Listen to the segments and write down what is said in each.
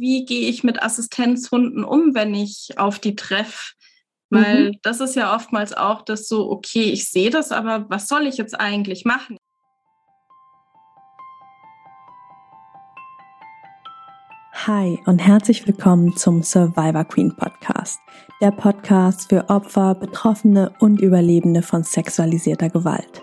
wie gehe ich mit Assistenzhunden um, wenn ich auf die treffe. Weil mhm. das ist ja oftmals auch das so, okay, ich sehe das, aber was soll ich jetzt eigentlich machen? Hi und herzlich willkommen zum Survivor Queen Podcast, der Podcast für Opfer, Betroffene und Überlebende von sexualisierter Gewalt.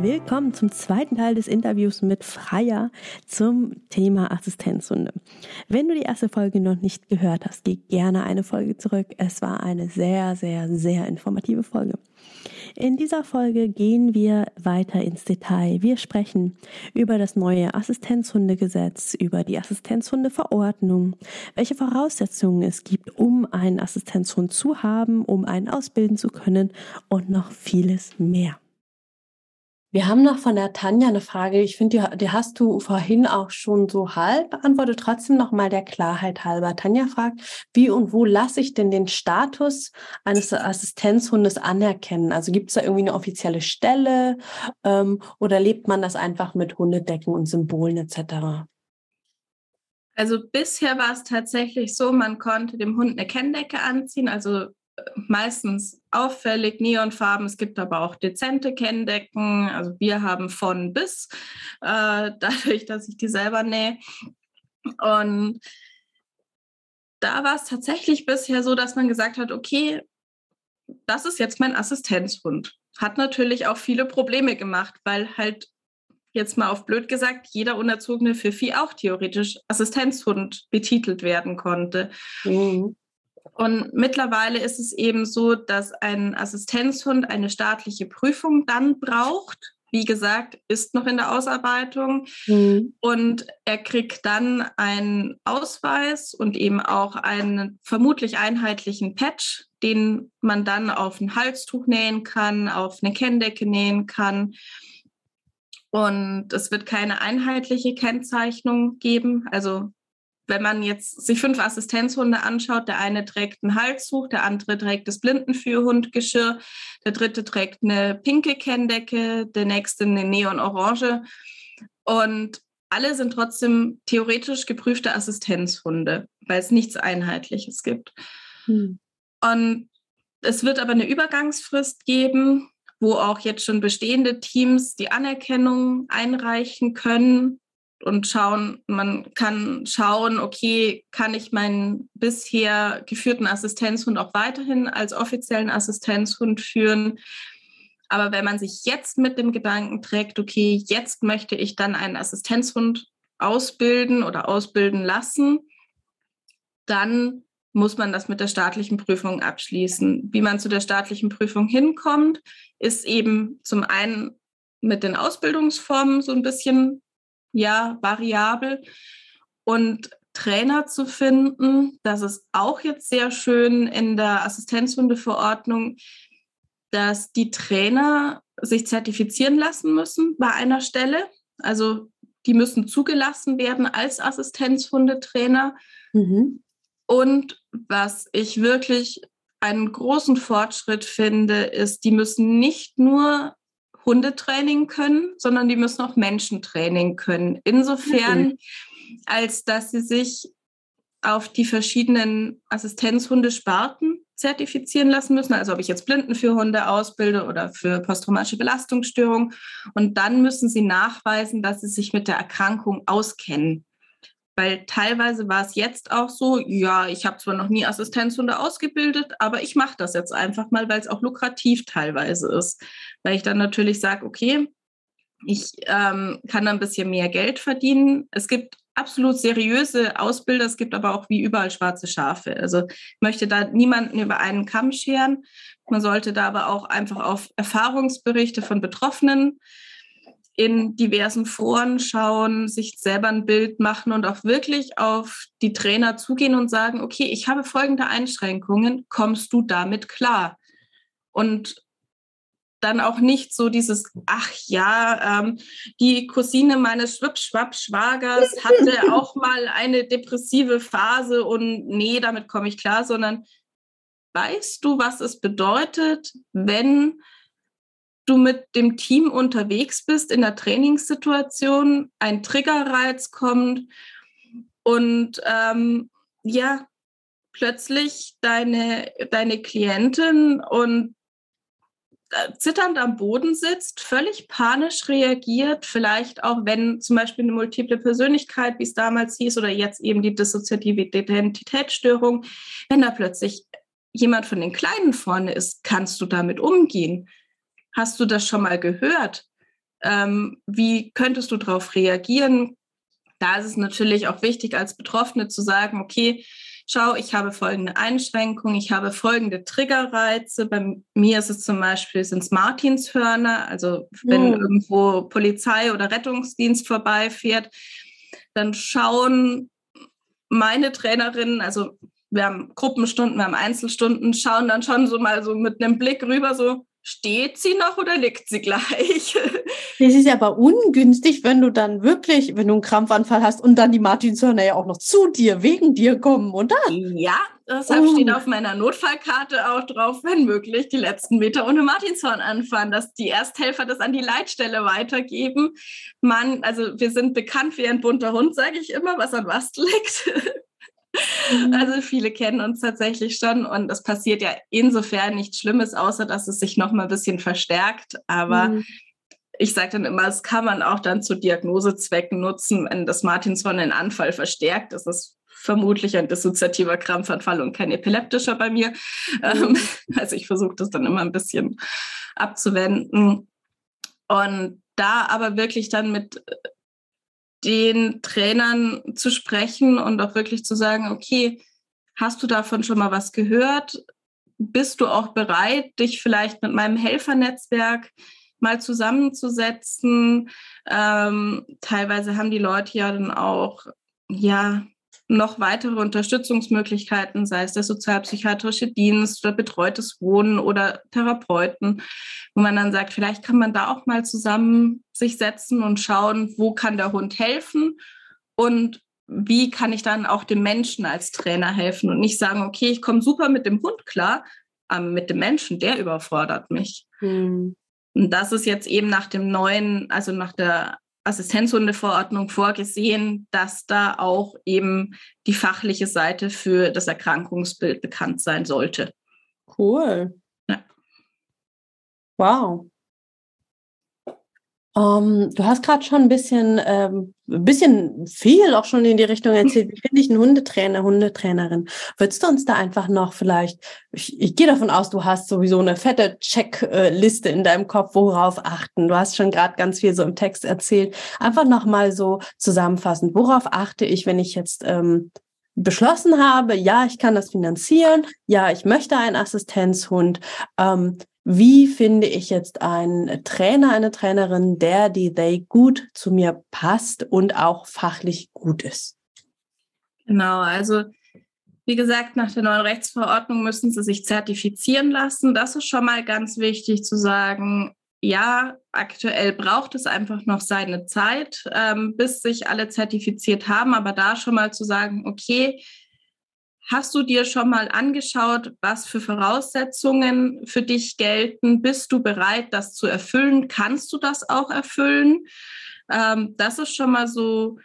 Willkommen zum zweiten Teil des Interviews mit Freier zum Thema Assistenzhunde. Wenn du die erste Folge noch nicht gehört hast, geh gerne eine Folge zurück. Es war eine sehr, sehr, sehr informative Folge. In dieser Folge gehen wir weiter ins Detail. Wir sprechen über das neue Assistenzhundegesetz, über die Assistenzhundeverordnung, welche Voraussetzungen es gibt, um einen Assistenzhund zu haben, um einen ausbilden zu können und noch vieles mehr. Wir haben noch von der Tanja eine Frage. Ich finde, die, die, hast du vorhin auch schon so halb beantwortet. Trotzdem noch mal der Klarheit halber. Tanja fragt, wie und wo lasse ich denn den Status eines Assistenzhundes anerkennen? Also gibt es da irgendwie eine offizielle Stelle ähm, oder lebt man das einfach mit Hundedecken und Symbolen etc.? Also bisher war es tatsächlich so, man konnte dem Hund eine Kenndecke anziehen, also meistens auffällig neonfarben. Es gibt aber auch dezente Kenndecken. Also wir haben von bis, äh, dadurch, dass ich die selber nähe. Und da war es tatsächlich bisher so, dass man gesagt hat, okay, das ist jetzt mein Assistenzhund. Hat natürlich auch viele Probleme gemacht, weil halt jetzt mal auf blöd gesagt, jeder unerzogene Pfiffi auch theoretisch Assistenzhund betitelt werden konnte. Mhm. Und mittlerweile ist es eben so, dass ein Assistenzhund eine staatliche Prüfung dann braucht. Wie gesagt, ist noch in der Ausarbeitung. Mhm. Und er kriegt dann einen Ausweis und eben auch einen vermutlich einheitlichen Patch, den man dann auf ein Halstuch nähen kann, auf eine Kenndecke nähen kann. Und es wird keine einheitliche Kennzeichnung geben. Also wenn man jetzt sich fünf Assistenzhunde anschaut, der eine trägt ein Halstuch, der andere trägt das Blindenführhundgeschirr, der dritte trägt eine pinke Kenndecke, der nächste eine neonorange. Und alle sind trotzdem theoretisch geprüfte Assistenzhunde, weil es nichts Einheitliches gibt. Hm. Und es wird aber eine Übergangsfrist geben, wo auch jetzt schon bestehende Teams die Anerkennung einreichen können und schauen, man kann schauen, okay, kann ich meinen bisher geführten Assistenzhund auch weiterhin als offiziellen Assistenzhund führen? Aber wenn man sich jetzt mit dem Gedanken trägt, okay, jetzt möchte ich dann einen Assistenzhund ausbilden oder ausbilden lassen, dann muss man das mit der staatlichen Prüfung abschließen. Wie man zu der staatlichen Prüfung hinkommt, ist eben zum einen mit den Ausbildungsformen so ein bisschen ja variabel. Und Trainer zu finden, das ist auch jetzt sehr schön in der Assistenzhundeverordnung, dass die Trainer sich zertifizieren lassen müssen bei einer Stelle. Also die müssen zugelassen werden als Assistenzhundetrainer. Mhm. Und was ich wirklich einen großen Fortschritt finde, ist, die müssen nicht nur Hundetraining können, sondern die müssen auch Menschentraining können. Insofern, mhm. als dass sie sich auf die verschiedenen Assistenzhundesparten zertifizieren lassen müssen. Also ob ich jetzt Blinden für Hunde ausbilde oder für posttraumatische Belastungsstörung. Und dann müssen sie nachweisen, dass sie sich mit der Erkrankung auskennen. Weil teilweise war es jetzt auch so, ja, ich habe zwar noch nie Assistenzhunde ausgebildet, aber ich mache das jetzt einfach mal, weil es auch lukrativ teilweise ist. Weil ich dann natürlich sage, okay, ich ähm, kann ein bisschen mehr Geld verdienen. Es gibt absolut seriöse Ausbilder, es gibt aber auch wie überall schwarze Schafe. Also ich möchte da niemanden über einen Kamm scheren. Man sollte da aber auch einfach auf Erfahrungsberichte von Betroffenen in diversen Foren schauen, sich selber ein Bild machen und auch wirklich auf die Trainer zugehen und sagen, okay, ich habe folgende Einschränkungen, kommst du damit klar? und dann auch nicht so dieses, ach ja, ähm, die Cousine meines Schwippschwapp-Schwagers hatte auch mal eine depressive Phase und nee, damit komme ich klar, sondern weißt du, was es bedeutet, wenn du mit dem Team unterwegs bist in der Trainingssituation, ein Triggerreiz kommt und ähm, ja, plötzlich deine, deine Klientin und äh, zitternd am Boden sitzt, völlig panisch reagiert, vielleicht auch wenn zum Beispiel eine multiple Persönlichkeit, wie es damals hieß, oder jetzt eben die dissoziative Identitätsstörung, wenn da plötzlich jemand von den Kleinen vorne ist, kannst du damit umgehen? Hast du das schon mal gehört? Ähm, wie könntest du darauf reagieren? Da ist es natürlich auch wichtig, als Betroffene zu sagen, okay, schau, ich habe folgende Einschränkungen, ich habe folgende Triggerreize. Bei mir ist es zum Beispiel, sind es Martinshörner, also wenn mhm. irgendwo Polizei oder Rettungsdienst vorbeifährt, dann schauen meine Trainerinnen, also wir haben Gruppenstunden, wir haben Einzelstunden, schauen dann schon so mal so mit einem Blick rüber, so, steht sie noch oder liegt sie gleich? Das ist aber ungünstig, wenn du dann wirklich, wenn du einen Krampfanfall hast und dann die Martinshörner ja auch noch zu dir, wegen dir kommen, oder? Ja, deshalb oh. steht auf meiner Notfallkarte auch drauf, wenn möglich, die letzten Meter ohne Martinshorn anfahren, dass die Ersthelfer das an die Leitstelle weitergeben. Man, also wir sind bekannt wie ein bunter Hund, sage ich immer, was an was liegt. Mhm. Also viele kennen uns tatsächlich schon und es passiert ja insofern nichts Schlimmes, außer dass es sich noch mal ein bisschen verstärkt. Aber mhm. ich sage dann immer, es kann man auch dann zu Diagnosezwecken nutzen, wenn das Martinshorn einen Anfall verstärkt. Das ist vermutlich ein dissoziativer Krampfanfall und kein epileptischer bei mir. Mhm. Also ich versuche das dann immer ein bisschen abzuwenden. Und da aber wirklich dann mit den Trainern zu sprechen und auch wirklich zu sagen, okay, hast du davon schon mal was gehört? Bist du auch bereit, dich vielleicht mit meinem Helfernetzwerk mal zusammenzusetzen? Ähm, teilweise haben die Leute ja dann auch ja noch weitere Unterstützungsmöglichkeiten, sei es der sozialpsychiatrische Dienst oder betreutes Wohnen oder Therapeuten, wo man dann sagt, vielleicht kann man da auch mal zusammen sich setzen und schauen, wo kann der Hund helfen und wie kann ich dann auch dem Menschen als Trainer helfen und nicht sagen, okay, ich komme super mit dem Hund klar, aber mit dem Menschen, der überfordert mich. Mhm. Und das ist jetzt eben nach dem neuen, also nach der Assistenzhundeverordnung vorgesehen, dass da auch eben die fachliche Seite für das Erkrankungsbild bekannt sein sollte. Cool. Ja. Wow. Um, ähm, du hast gerade schon ein bisschen, ähm, bisschen viel auch schon in die Richtung erzählt. Wie finde ich einen Hundetrainer, Hundetrainerin? Würdest du uns da einfach noch vielleicht, ich, ich gehe davon aus, du hast sowieso eine fette Checkliste in deinem Kopf, worauf achten. Du hast schon gerade ganz viel so im Text erzählt. Einfach nochmal so zusammenfassend, worauf achte ich, wenn ich jetzt ähm, beschlossen habe, ja, ich kann das finanzieren, ja, ich möchte einen Assistenzhund. Ähm, wie finde ich jetzt einen Trainer, eine Trainerin, der, die they gut zu mir passt und auch fachlich gut ist? Genau, also wie gesagt, nach der neuen Rechtsverordnung müssen sie sich zertifizieren lassen. Das ist schon mal ganz wichtig zu sagen. Ja, aktuell braucht es einfach noch seine Zeit, ähm, bis sich alle zertifiziert haben, aber da schon mal zu sagen, okay, Hast du dir schon mal angeschaut, was für Voraussetzungen für dich gelten? Bist du bereit, das zu erfüllen? Kannst du das auch erfüllen? Ähm, das ist schon mal so,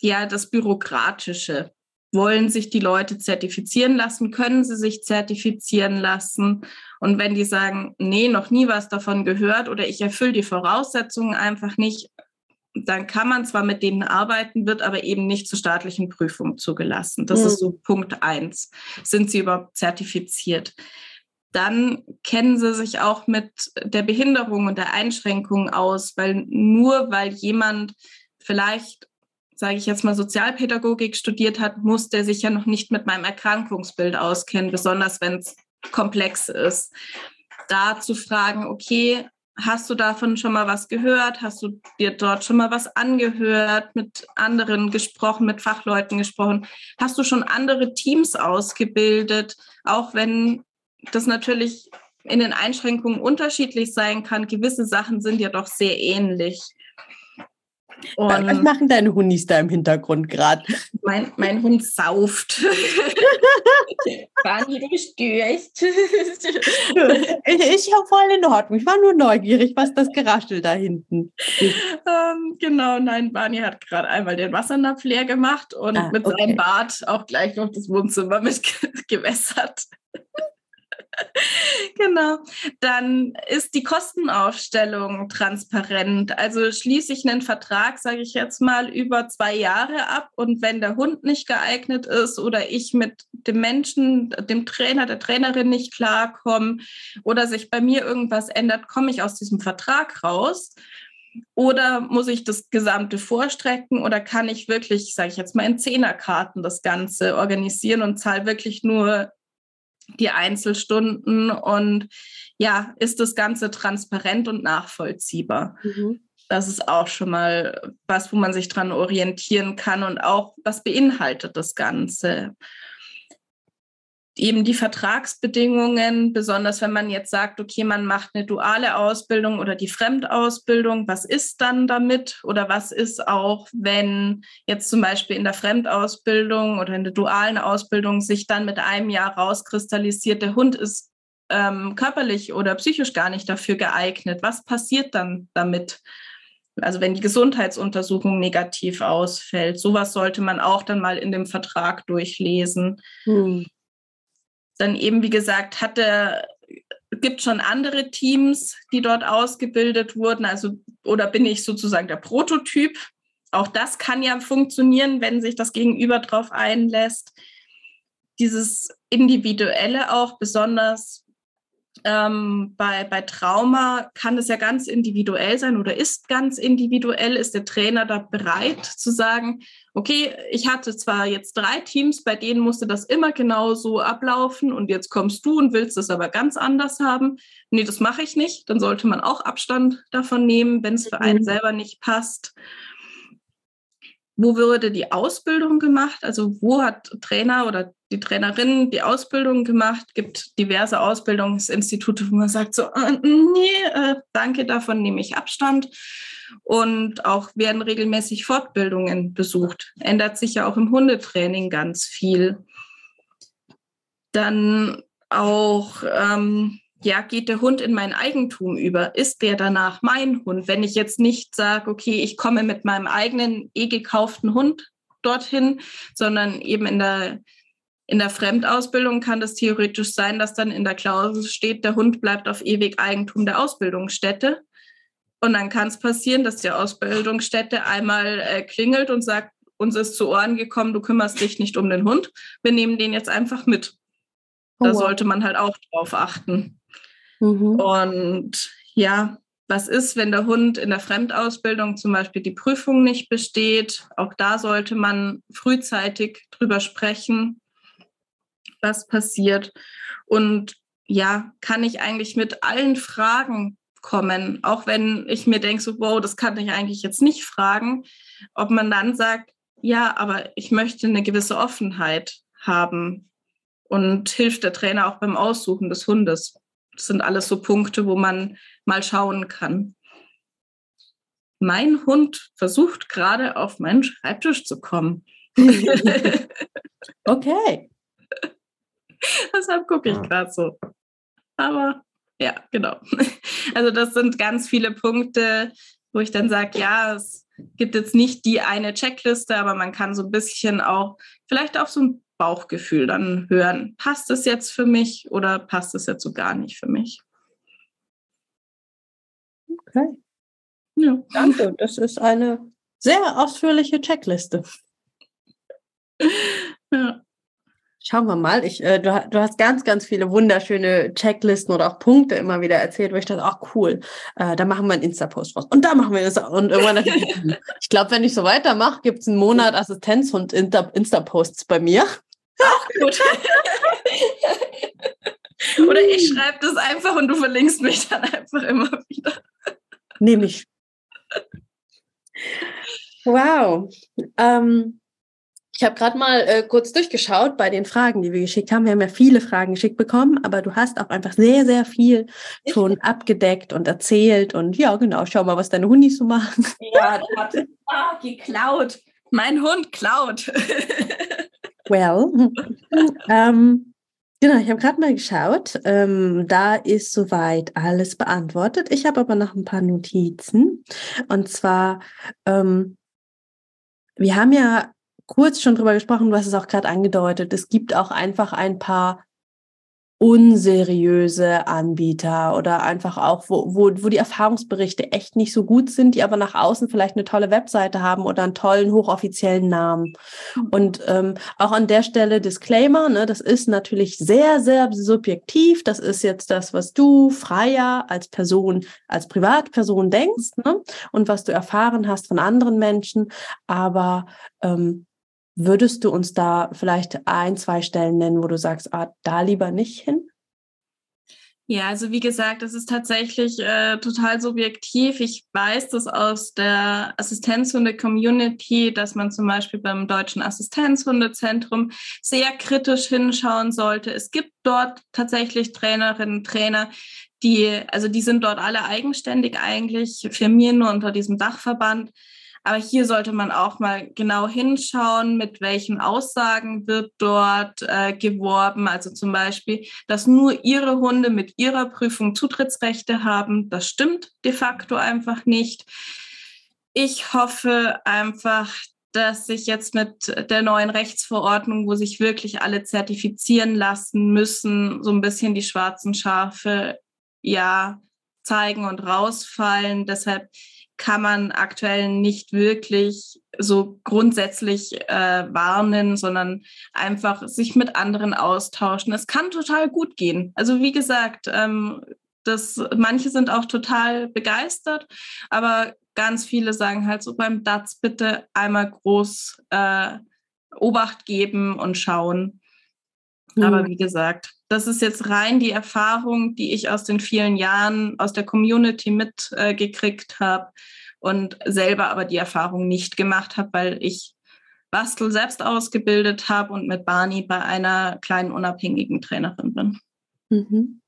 ja, das Bürokratische. Wollen sich die Leute zertifizieren lassen? Können sie sich zertifizieren lassen? Und wenn die sagen, nee, noch nie was davon gehört oder ich erfülle die Voraussetzungen einfach nicht, dann kann man zwar mit denen arbeiten, wird aber eben nicht zur staatlichen Prüfung zugelassen. Das mhm. ist so Punkt eins. Sind sie überhaupt zertifiziert? Dann kennen sie sich auch mit der Behinderung und der Einschränkung aus, weil nur weil jemand vielleicht, sage ich jetzt mal, Sozialpädagogik studiert hat, muss der sich ja noch nicht mit meinem Erkrankungsbild auskennen, besonders wenn es komplex ist. Da zu fragen, okay, Hast du davon schon mal was gehört? Hast du dir dort schon mal was angehört, mit anderen gesprochen, mit Fachleuten gesprochen? Hast du schon andere Teams ausgebildet, auch wenn das natürlich in den Einschränkungen unterschiedlich sein kann. Gewisse Sachen sind ja doch sehr ähnlich. Und Was machen deine Hundis da im Hintergrund gerade? Mein, mein Hund sauft. Barney, du bist durch. ich, habe voll in Ordnung. Ich war nur neugierig, was das Geraschel da hinten ist. Ähm, genau, nein, Barney hat gerade einmal den Wassernapf leer gemacht und ah, mit okay. seinem Bad auch gleich noch das Wohnzimmer mitgewässert. genau. Dann ist die Kostenaufstellung transparent. Also schließe ich einen Vertrag, sage ich jetzt mal, über zwei Jahre ab. Und wenn der Hund nicht geeignet ist oder ich mit dem Menschen, dem Trainer, der Trainerin nicht klarkomme oder sich bei mir irgendwas ändert, komme ich aus diesem Vertrag raus. Oder muss ich das Gesamte vorstrecken oder kann ich wirklich, sage ich jetzt mal, in Zehnerkarten das Ganze organisieren und zahle wirklich nur die Einzelstunden und ja, ist das Ganze transparent und nachvollziehbar. Mhm. Das ist auch schon mal was, wo man sich dran orientieren kann und auch, was beinhaltet das Ganze eben die Vertragsbedingungen, besonders wenn man jetzt sagt, okay, man macht eine duale Ausbildung oder die Fremdausbildung, was ist dann damit? Oder was ist auch, wenn jetzt zum Beispiel in der Fremdausbildung oder in der dualen Ausbildung sich dann mit einem Jahr rauskristallisiert, der Hund ist ähm, körperlich oder psychisch gar nicht dafür geeignet. Was passiert dann damit? Also wenn die Gesundheitsuntersuchung negativ ausfällt, sowas sollte man auch dann mal in dem Vertrag durchlesen. Hm dann eben, wie gesagt, hatte, gibt schon andere Teams, die dort ausgebildet wurden. Also, oder bin ich sozusagen der Prototyp? Auch das kann ja funktionieren, wenn sich das Gegenüber darauf einlässt. Dieses Individuelle auch besonders ähm, bei, bei Trauma kann es ja ganz individuell sein oder ist ganz individuell. Ist der Trainer da bereit zu sagen, okay, ich hatte zwar jetzt drei Teams, bei denen musste das immer genau so ablaufen und jetzt kommst du und willst es aber ganz anders haben. Nee, das mache ich nicht. Dann sollte man auch Abstand davon nehmen, wenn es für einen mhm. selber nicht passt wo würde die Ausbildung gemacht? Also wo hat Trainer oder die Trainerin die Ausbildung gemacht? Gibt diverse Ausbildungsinstitute, wo man sagt so, äh, nee, äh, danke, davon nehme ich Abstand. Und auch werden regelmäßig Fortbildungen besucht. Ändert sich ja auch im Hundetraining ganz viel. Dann auch ähm, ja, geht der Hund in mein Eigentum über? Ist der danach mein Hund? Wenn ich jetzt nicht sage, okay, ich komme mit meinem eigenen eh gekauften Hund dorthin, sondern eben in der, in der Fremdausbildung kann das theoretisch sein, dass dann in der Klausel steht, der Hund bleibt auf ewig Eigentum der Ausbildungsstätte. Und dann kann es passieren, dass die Ausbildungsstätte einmal äh, klingelt und sagt, uns ist zu Ohren gekommen, du kümmerst dich nicht um den Hund. Wir nehmen den jetzt einfach mit. Da oh, wow. sollte man halt auch drauf achten. Mhm. Und ja, was ist, wenn der Hund in der Fremdausbildung zum Beispiel die Prüfung nicht besteht? Auch da sollte man frühzeitig drüber sprechen, was passiert. Und ja, kann ich eigentlich mit allen Fragen kommen, auch wenn ich mir denke, so, wow, das kann ich eigentlich jetzt nicht fragen, ob man dann sagt, ja, aber ich möchte eine gewisse Offenheit haben und hilft der Trainer auch beim Aussuchen des Hundes. Das sind alles so Punkte, wo man mal schauen kann. Mein Hund versucht gerade auf meinen Schreibtisch zu kommen. okay. Deshalb gucke ich gerade so. Aber ja, genau. Also das sind ganz viele Punkte, wo ich dann sage, ja, es gibt jetzt nicht die eine Checkliste, aber man kann so ein bisschen auch vielleicht auch so ein Bauchgefühl dann hören, passt es jetzt für mich oder passt es jetzt so gar nicht für mich. Okay. Ja. Danke, das ist eine sehr ausführliche Checkliste. Ja. Schauen wir mal. Ich, äh, du, du, hast ganz, ganz viele wunderschöne Checklisten oder auch Punkte immer wieder erzählt, wo ich dachte, ach cool, äh, da machen wir einen Insta-Post raus. Und da machen wir das. Und irgendwann, ich glaube, wenn ich so weitermache, gibt es einen Monat Assistenzhund Insta-Posts bei mir. Auch gut. Oder ich schreibe das einfach und du verlinkst mich dann einfach immer wieder. Nehme ich. Wow. Ähm, Ich habe gerade mal äh, kurz durchgeschaut bei den Fragen, die wir geschickt haben. Wir haben ja viele Fragen geschickt bekommen, aber du hast auch einfach sehr, sehr viel schon abgedeckt und erzählt. Und ja, genau, schau mal, was deine Hundis so machen. Ja, der hat ah, geklaut. Mein Hund klaut. well, ähm, genau, ich habe gerade mal geschaut. Ähm, da ist soweit alles beantwortet. Ich habe aber noch ein paar Notizen. Und zwar, ähm, wir haben ja kurz schon drüber gesprochen, du hast es auch gerade angedeutet. Es gibt auch einfach ein paar unseriöse Anbieter oder einfach auch, wo, wo, wo die Erfahrungsberichte echt nicht so gut sind, die aber nach außen vielleicht eine tolle Webseite haben oder einen tollen, hochoffiziellen Namen. Mhm. Und ähm, auch an der Stelle Disclaimer, ne, das ist natürlich sehr, sehr subjektiv. Das ist jetzt das, was du freier als Person, als Privatperson denkst ne, und was du erfahren hast von anderen Menschen. Aber ähm, Würdest du uns da vielleicht ein, zwei Stellen nennen, wo du sagst, ah, da lieber nicht hin? Ja, also wie gesagt, das ist tatsächlich äh, total subjektiv. Ich weiß das aus der Assistenzhunde-Community, dass man zum Beispiel beim Deutschen Assistenzhundezentrum sehr kritisch hinschauen sollte. Es gibt dort tatsächlich Trainerinnen, Trainer, die, also die sind dort alle eigenständig eigentlich, firmieren nur unter diesem Dachverband. Aber hier sollte man auch mal genau hinschauen, mit welchen Aussagen wird dort äh, geworben. Also zum Beispiel, dass nur ihre Hunde mit ihrer Prüfung Zutrittsrechte haben. Das stimmt de facto einfach nicht. Ich hoffe einfach, dass sich jetzt mit der neuen Rechtsverordnung, wo sich wirklich alle zertifizieren lassen müssen, so ein bisschen die schwarzen Schafe ja zeigen und rausfallen. Deshalb kann man aktuell nicht wirklich so grundsätzlich äh, warnen, sondern einfach sich mit anderen austauschen. Es kann total gut gehen. Also wie gesagt, ähm, das, manche sind auch total begeistert, aber ganz viele sagen halt so beim DATS bitte einmal groß äh, Obacht geben und schauen. Mhm. Aber wie gesagt, das ist jetzt rein die Erfahrung, die ich aus den vielen Jahren aus der Community mitgekriegt äh, habe und selber aber die Erfahrung nicht gemacht habe, weil ich Bastel selbst ausgebildet habe und mit Barney bei einer kleinen unabhängigen Trainerin bin. Mhm.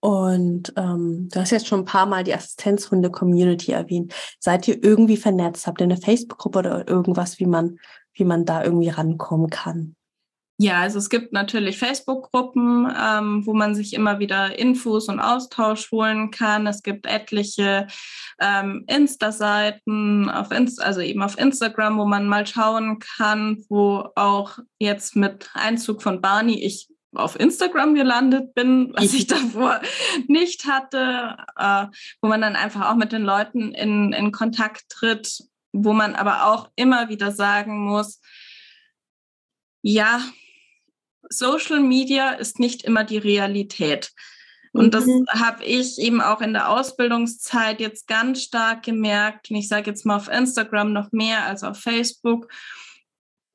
Und ähm, du hast jetzt schon ein paar Mal die Assistenzhunde-Community erwähnt. Seid ihr irgendwie vernetzt? Habt ihr eine Facebook-Gruppe oder irgendwas, wie man, wie man da irgendwie rankommen kann? Ja, also es gibt natürlich Facebook-Gruppen, ähm, wo man sich immer wieder Infos und Austausch holen kann. Es gibt etliche ähm, Insta-Seiten, Inst also eben auf Instagram, wo man mal schauen kann, wo auch jetzt mit Einzug von Barney ich auf Instagram gelandet bin, was ich davor nicht hatte, äh, wo man dann einfach auch mit den Leuten in, in Kontakt tritt, wo man aber auch immer wieder sagen muss, ja, Social Media ist nicht immer die Realität. Und mhm. das habe ich eben auch in der Ausbildungszeit jetzt ganz stark gemerkt. Und ich sage jetzt mal auf Instagram noch mehr als auf Facebook,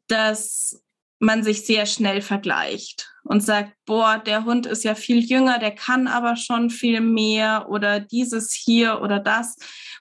dass man sich sehr schnell vergleicht und sagt, boah, der Hund ist ja viel jünger, der kann aber schon viel mehr oder dieses hier oder das,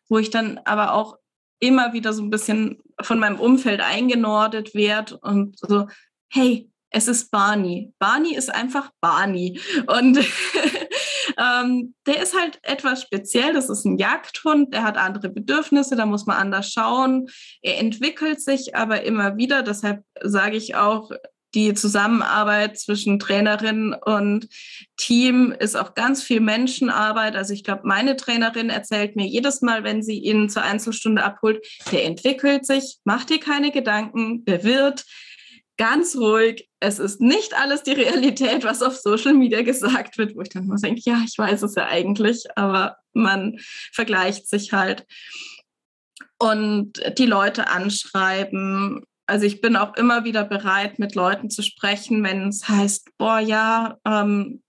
wo ich dann aber auch immer wieder so ein bisschen von meinem Umfeld eingenordet werde und so, hey, es ist Barney. Barney ist einfach Barney. Und ähm, der ist halt etwas speziell. Das ist ein Jagdhund, der hat andere Bedürfnisse, da muss man anders schauen. Er entwickelt sich aber immer wieder. Deshalb sage ich auch, die Zusammenarbeit zwischen Trainerin und Team ist auch ganz viel Menschenarbeit. Also ich glaube, meine Trainerin erzählt mir jedes Mal, wenn sie ihn zur Einzelstunde abholt, der entwickelt sich, macht dir keine Gedanken, der wird ganz ruhig. Es ist nicht alles die Realität, was auf Social Media gesagt wird, wo ich dann immer denke, ja, ich weiß es ja eigentlich, aber man vergleicht sich halt. Und die Leute anschreiben. Also ich bin auch immer wieder bereit, mit Leuten zu sprechen, wenn es heißt, boah, ja, ähm,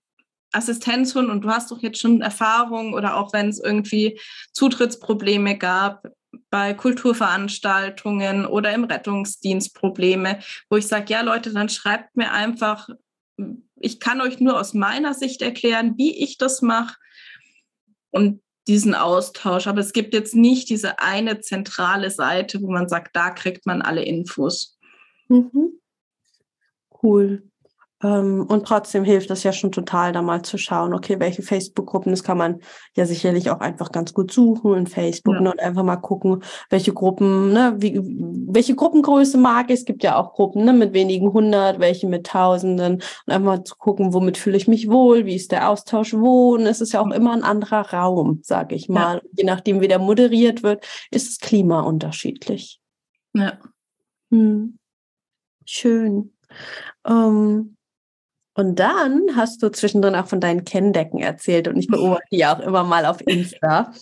Assistenzhund und du hast doch jetzt schon Erfahrung oder auch wenn es irgendwie Zutrittsprobleme gab bei Kulturveranstaltungen oder im Rettungsdienst Probleme, wo ich sage, ja Leute, dann schreibt mir einfach, ich kann euch nur aus meiner Sicht erklären, wie ich das mache und diesen Austausch. Aber es gibt jetzt nicht diese eine zentrale Seite, wo man sagt, da kriegt man alle Infos. Mhm. Cool. Ähm, und trotzdem hilft es ja schon total, da mal zu schauen, okay, welche Facebook-Gruppen, das kann man ja sicherlich auch einfach ganz gut suchen in Facebook ja. ne, und einfach mal gucken, welche Gruppen, ne, wie, welche Gruppengröße mag ich. Es gibt ja auch Gruppen ne, mit wenigen hundert, welche mit Tausenden und einfach mal zu gucken, womit fühle ich mich wohl, wie ist der Austausch wo. Und es ist ja auch immer ein anderer Raum, sage ich mal. Ja. Je nachdem, wie der moderiert wird, ist das Klima unterschiedlich. Ja. Hm. Schön. Ähm, und dann hast du zwischendrin auch von deinen Kenndecken erzählt und ich beobachte die auch immer mal auf Insta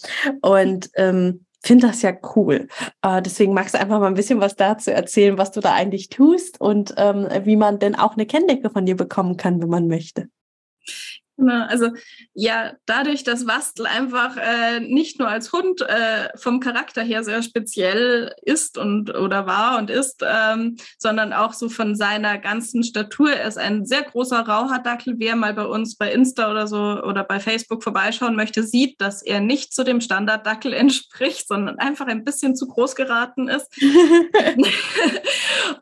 und ähm, finde das ja cool. Äh, deswegen magst du einfach mal ein bisschen was dazu erzählen, was du da eigentlich tust und ähm, wie man denn auch eine Kenndecke von dir bekommen kann, wenn man möchte. Genau, also ja, dadurch, dass Wastel einfach äh, nicht nur als Hund äh, vom Charakter her sehr speziell ist und oder war und ist, ähm, sondern auch so von seiner ganzen Statur. Er ist ein sehr großer Rauhardackel. Wer mal bei uns bei Insta oder so oder bei Facebook vorbeischauen möchte, sieht, dass er nicht zu dem Standarddackel entspricht, sondern einfach ein bisschen zu groß geraten ist.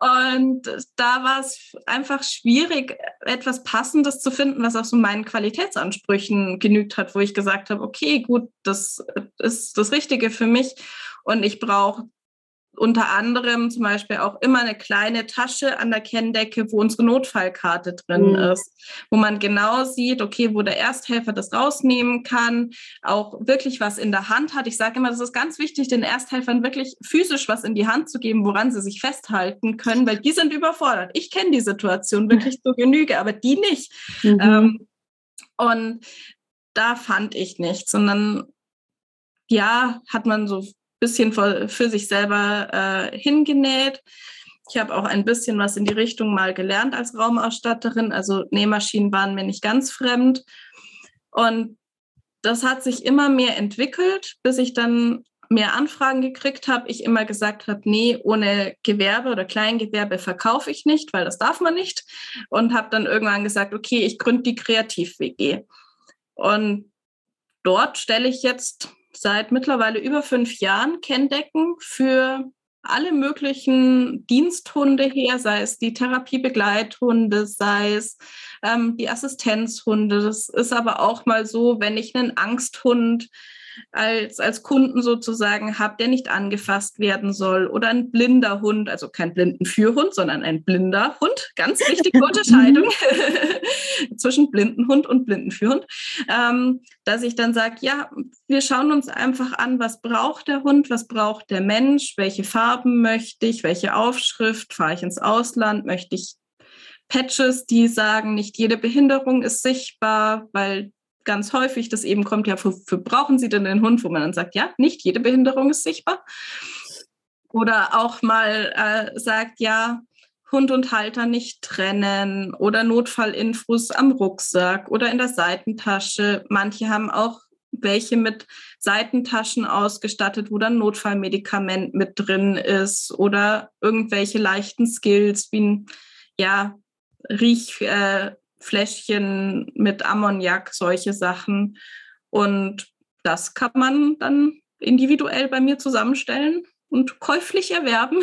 und da war es einfach schwierig, etwas Passendes zu finden, was auch so meinen Qualitäten Qualitätsansprüchen genügt hat, wo ich gesagt habe, okay, gut, das ist das Richtige für mich und ich brauche unter anderem zum Beispiel auch immer eine kleine Tasche an der Kenndecke, wo unsere Notfallkarte drin mhm. ist, wo man genau sieht, okay, wo der Ersthelfer das rausnehmen kann, auch wirklich was in der Hand hat. Ich sage immer, das ist ganz wichtig, den Ersthelfern wirklich physisch was in die Hand zu geben, woran sie sich festhalten können, weil die sind überfordert. Ich kenne die Situation wirklich so Genüge, aber die nicht. Mhm. Ähm, und da fand ich nichts, sondern ja, hat man so ein bisschen für, für sich selber äh, hingenäht. Ich habe auch ein bisschen was in die Richtung mal gelernt als Raumausstatterin. Also Nähmaschinen waren mir nicht ganz fremd. Und das hat sich immer mehr entwickelt, bis ich dann mehr Anfragen gekriegt habe, ich immer gesagt habe, nee, ohne Gewerbe oder Kleingewerbe verkaufe ich nicht, weil das darf man nicht. Und habe dann irgendwann gesagt, okay, ich gründe die Kreativ-WG. Und dort stelle ich jetzt seit mittlerweile über fünf Jahren Kenndecken für alle möglichen Diensthunde her, sei es die Therapiebegleithunde, sei es ähm, die Assistenzhunde. Das ist aber auch mal so, wenn ich einen Angsthund als, als Kunden sozusagen habe, der nicht angefasst werden soll. Oder ein blinder Hund, also kein Blindenführhund, sondern ein blinder Hund. Ganz wichtige Unterscheidung zwischen Blindenhund und Blindenführhund. Ähm, dass ich dann sage, ja, wir schauen uns einfach an, was braucht der Hund, was braucht der Mensch, welche Farben möchte ich, welche Aufschrift, fahre ich ins Ausland, möchte ich Patches, die sagen, nicht jede Behinderung ist sichtbar, weil ganz häufig, das eben kommt ja, wofür brauchen Sie denn den Hund, wo man dann sagt, ja, nicht jede Behinderung ist sichtbar. Oder auch mal äh, sagt, ja, Hund und Halter nicht trennen oder Notfallinfos am Rucksack oder in der Seitentasche. Manche haben auch welche mit Seitentaschen ausgestattet, wo dann Notfallmedikament mit drin ist oder irgendwelche leichten Skills wie ein ja, Riech, äh, Fläschchen mit Ammoniak, solche Sachen. Und das kann man dann individuell bei mir zusammenstellen und käuflich erwerben.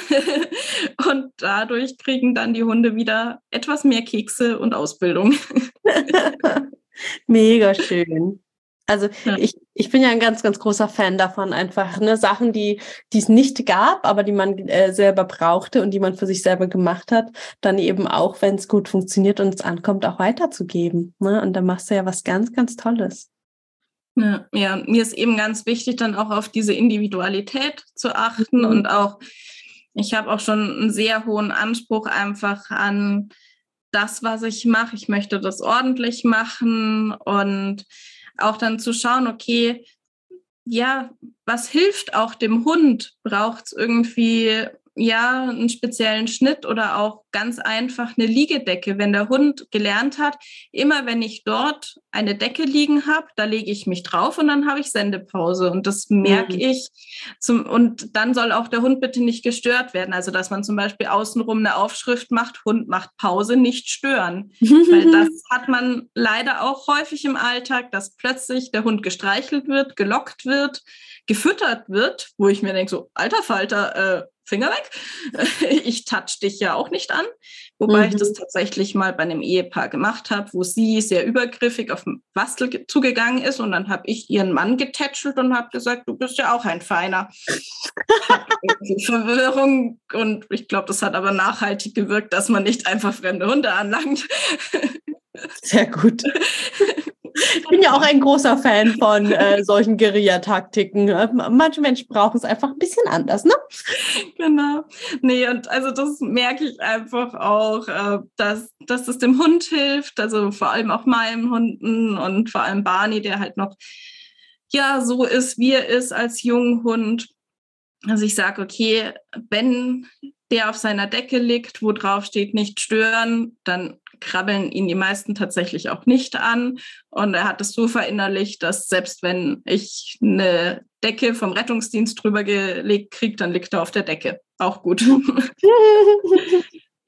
und dadurch kriegen dann die Hunde wieder etwas mehr Kekse und Ausbildung. Mega schön. Also ja. ich, ich bin ja ein ganz, ganz großer Fan davon, einfach ne, Sachen, die die es nicht gab, aber die man äh, selber brauchte und die man für sich selber gemacht hat, dann eben auch, wenn es gut funktioniert und es ankommt, auch weiterzugeben. Ne? Und dann machst du ja was ganz, ganz Tolles. Ja, ja, mir ist eben ganz wichtig, dann auch auf diese Individualität zu achten mhm. und auch, ich habe auch schon einen sehr hohen Anspruch einfach an das, was ich mache. Ich möchte das ordentlich machen und auch dann zu schauen, okay, ja, was hilft auch dem Hund? Braucht es irgendwie ja, einen speziellen Schnitt oder auch ganz einfach eine Liegedecke. Wenn der Hund gelernt hat, immer wenn ich dort eine Decke liegen habe, da lege ich mich drauf und dann habe ich Sendepause. Und das merke mhm. ich. Zum, und dann soll auch der Hund bitte nicht gestört werden. Also, dass man zum Beispiel außenrum eine Aufschrift macht, Hund macht Pause, nicht stören. Weil das hat man leider auch häufig im Alltag, dass plötzlich der Hund gestreichelt wird, gelockt wird, gefüttert wird, wo ich mir denke, so, alter Falter, äh, Finger weg. Ich touch dich ja auch nicht an. Wobei mhm. ich das tatsächlich mal bei einem Ehepaar gemacht habe, wo sie sehr übergriffig auf den Bastel zugegangen ist und dann habe ich ihren Mann getätschelt und habe gesagt, du bist ja auch ein Feiner. Verwirrung und ich glaube, das hat aber nachhaltig gewirkt, dass man nicht einfach fremde Hunde anlangt. Sehr gut. Ich bin ja auch ein großer Fan von äh, solchen Guerilla-Taktiken. Äh, manche Menschen brauchen es einfach ein bisschen anders, ne? Genau. Nee, und also das merke ich einfach auch, äh, dass, dass es dem Hund hilft, also vor allem auch meinem Hunden und vor allem Barney, der halt noch ja so ist, wie er ist als Junghund. Also ich sage, okay, wenn der auf seiner Decke liegt, wo drauf steht, nicht stören, dann krabbeln ihn die meisten tatsächlich auch nicht an. Und er hat es so verinnerlicht, dass selbst wenn ich eine Decke vom Rettungsdienst drüber gelegt kriege, dann liegt er auf der Decke. Auch gut.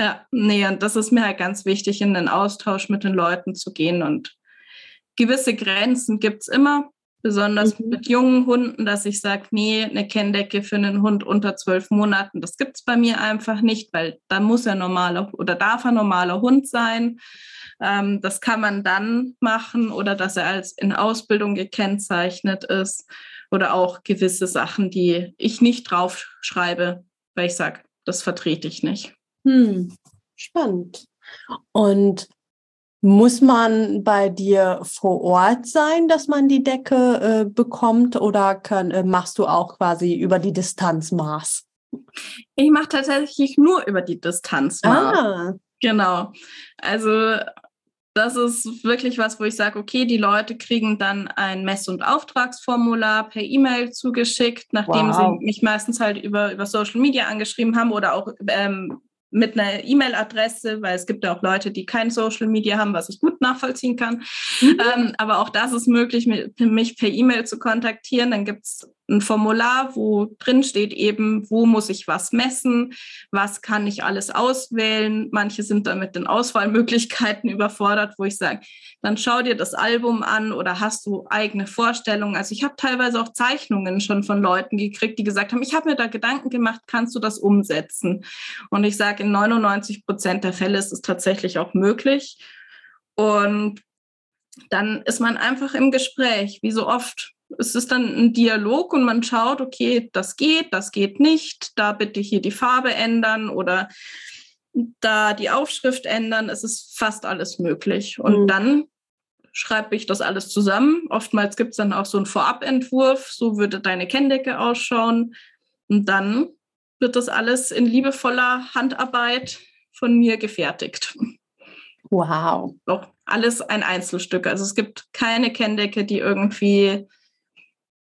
ja, nee, und das ist mir halt ganz wichtig, in den Austausch mit den Leuten zu gehen. Und gewisse Grenzen gibt es immer besonders mhm. mit jungen Hunden, dass ich sage, nee, eine Kenndecke für einen Hund unter zwölf Monaten, das gibt es bei mir einfach nicht, weil da muss er normaler oder darf er normaler Hund sein. Ähm, das kann man dann machen oder dass er als in Ausbildung gekennzeichnet ist oder auch gewisse Sachen, die ich nicht draufschreibe, weil ich sage, das vertrete ich nicht. Hm. Spannend. Und muss man bei dir vor Ort sein, dass man die Decke äh, bekommt oder kann, äh, machst du auch quasi über die Distanz Maß? Ich mache tatsächlich nur über die Distanz Maß. Ah. Genau. Also das ist wirklich was, wo ich sage, okay, die Leute kriegen dann ein Mess- und Auftragsformular per E-Mail zugeschickt, nachdem wow. sie mich meistens halt über, über Social Media angeschrieben haben oder auch ähm, mit einer E-Mail-Adresse, weil es gibt ja auch Leute, die kein Social Media haben, was ich gut nachvollziehen kann. Mhm. Ähm, aber auch das ist möglich, mich per E-Mail zu kontaktieren. Dann gibt es ein Formular, wo drin steht eben, wo muss ich was messen, was kann ich alles auswählen. Manche sind dann mit den Auswahlmöglichkeiten überfordert, wo ich sage, dann schau dir das Album an oder hast du eigene Vorstellungen. Also ich habe teilweise auch Zeichnungen schon von Leuten gekriegt, die gesagt haben, ich habe mir da Gedanken gemacht, kannst du das umsetzen? Und ich sage, in 99 Prozent der Fälle ist es tatsächlich auch möglich. Und dann ist man einfach im Gespräch, wie so oft es ist dann ein Dialog und man schaut, okay, das geht, das geht nicht, da bitte hier die Farbe ändern oder da die Aufschrift ändern. Es ist fast alles möglich. Und mhm. dann schreibe ich das alles zusammen. Oftmals gibt es dann auch so einen Vorabentwurf, so würde deine Kenndecke ausschauen. Und dann wird das alles in liebevoller Handarbeit von mir gefertigt. Wow. Doch alles ein Einzelstück. Also es gibt keine Kenndecke, die irgendwie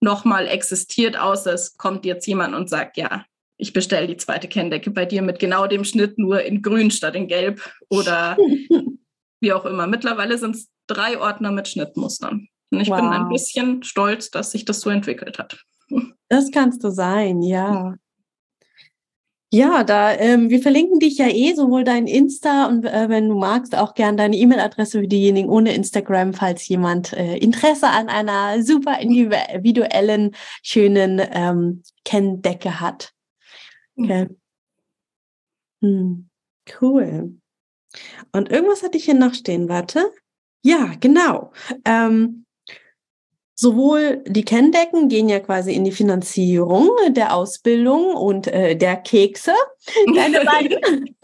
nochmal existiert, außer es kommt jetzt jemand und sagt, ja, ich bestelle die zweite Kenndecke bei dir mit genau dem Schnitt, nur in grün statt in gelb oder wie auch immer. Mittlerweile sind es drei Ordner mit Schnittmustern. Und ich wow. bin ein bisschen stolz, dass sich das so entwickelt hat. Das kannst du sein, ja. Ja, da ähm, wir verlinken dich ja eh sowohl dein Insta und äh, wenn du magst auch gern deine E-Mail-Adresse für diejenigen ohne Instagram, falls jemand äh, Interesse an einer super individuellen schönen ähm, Kenndecke hat. Okay. Hm, cool. Und irgendwas hatte ich hier noch stehen. Warte. Ja, genau. Ähm, Sowohl die Kenndecken gehen ja quasi in die Finanzierung der Ausbildung und äh, der Kekse, deine beiden.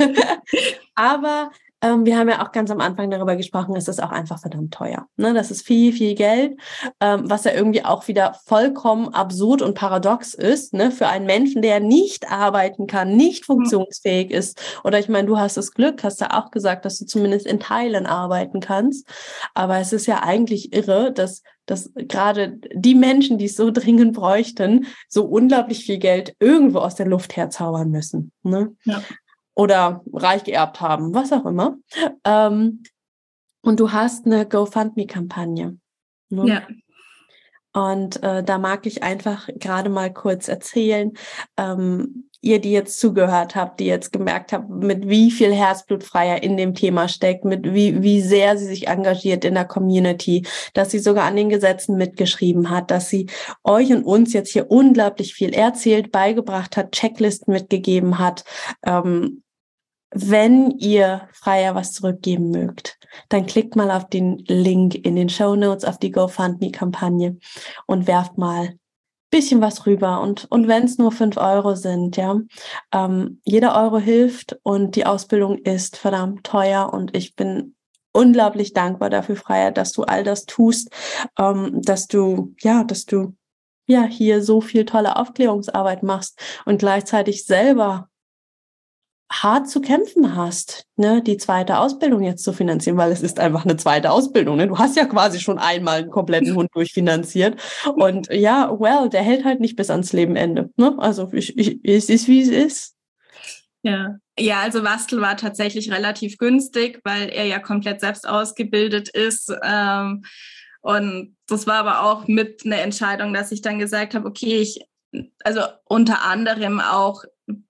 Aber ähm, wir haben ja auch ganz am Anfang darüber gesprochen, es ist auch einfach verdammt teuer. Ne? Das ist viel, viel Geld, ähm, was ja irgendwie auch wieder vollkommen absurd und paradox ist, ne? für einen Menschen, der nicht arbeiten kann, nicht funktionsfähig ist. Oder ich meine, du hast das Glück, hast ja auch gesagt, dass du zumindest in Teilen arbeiten kannst. Aber es ist ja eigentlich irre, dass dass gerade die Menschen, die es so dringend bräuchten, so unglaublich viel Geld irgendwo aus der Luft herzaubern müssen. Ne? Ja oder reich geerbt haben, was auch immer. Ähm, und du hast eine GoFundMe-Kampagne. Ne? Ja. Und äh, da mag ich einfach gerade mal kurz erzählen, ähm, ihr, die jetzt zugehört habt, die jetzt gemerkt habt, mit wie viel Herzblutfreier in dem Thema steckt, mit wie, wie sehr sie sich engagiert in der Community, dass sie sogar an den Gesetzen mitgeschrieben hat, dass sie euch und uns jetzt hier unglaublich viel erzählt, beigebracht hat, Checklisten mitgegeben hat. Ähm, wenn ihr Freier was zurückgeben mögt, dann klickt mal auf den Link in den Show Notes auf die GoFundMe-Kampagne und werft mal bisschen was rüber. Und, und wenn es nur fünf Euro sind, ja, ähm, jeder Euro hilft und die Ausbildung ist verdammt teuer und ich bin unglaublich dankbar dafür, Freier, dass du all das tust, ähm, dass du, ja, dass du ja hier so viel tolle Aufklärungsarbeit machst und gleichzeitig selber hart zu kämpfen hast, ne, die zweite Ausbildung jetzt zu finanzieren, weil es ist einfach eine zweite Ausbildung. Ne? Du hast ja quasi schon einmal einen kompletten Hund durchfinanziert. Und ja, well, der hält halt nicht bis ans Lebenende. Ne? Also ich, ich, es ist, wie es ist. Ja. Ja, also Wastel war tatsächlich relativ günstig, weil er ja komplett selbst ausgebildet ist. Ähm, und das war aber auch mit einer Entscheidung, dass ich dann gesagt habe, okay, ich also unter anderem auch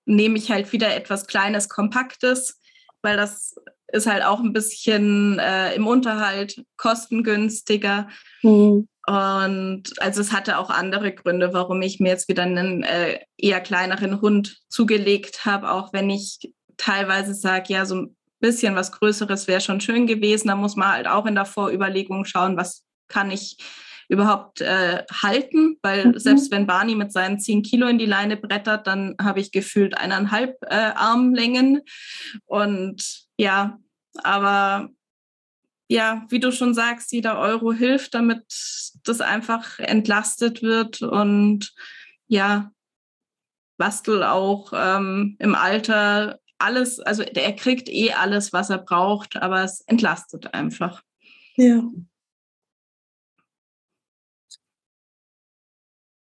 nehme ich halt wieder etwas Kleines, Kompaktes, weil das ist halt auch ein bisschen äh, im Unterhalt kostengünstiger. Mhm. Und also es hatte auch andere Gründe, warum ich mir jetzt wieder einen äh, eher kleineren Hund zugelegt habe, auch wenn ich teilweise sage, ja, so ein bisschen was Größeres wäre schon schön gewesen. Da muss man halt auch in der Vorüberlegung schauen, was kann ich überhaupt äh, halten, weil mhm. selbst wenn Barney mit seinen zehn Kilo in die Leine brettert, dann habe ich gefühlt eineinhalb äh, Armlängen. Und ja, aber ja, wie du schon sagst, jeder Euro hilft, damit das einfach entlastet wird und ja, Bastel auch ähm, im Alter alles, also er kriegt eh alles, was er braucht, aber es entlastet einfach. Ja,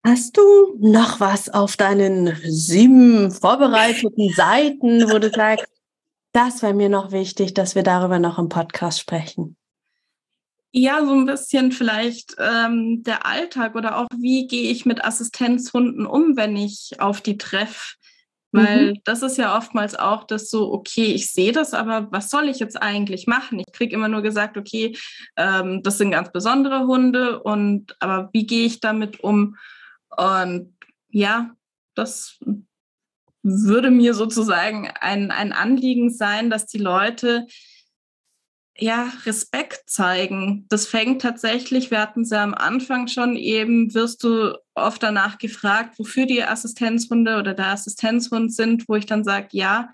Hast du noch was auf deinen sieben vorbereiteten Seiten, wo du sagst, das wäre mir noch wichtig, dass wir darüber noch im Podcast sprechen? Ja, so ein bisschen vielleicht ähm, der Alltag oder auch wie gehe ich mit Assistenzhunden um, wenn ich auf die treffe. Weil mhm. das ist ja oftmals auch das so, okay, ich sehe das, aber was soll ich jetzt eigentlich machen? Ich kriege immer nur gesagt, okay, ähm, das sind ganz besondere Hunde und aber wie gehe ich damit um? Und ja, das würde mir sozusagen ein, ein Anliegen sein, dass die Leute ja Respekt zeigen. Das fängt tatsächlich, wir hatten es ja am Anfang schon eben, wirst du oft danach gefragt, wofür die Assistenzhunde oder der Assistenzhund sind, wo ich dann sage, ja,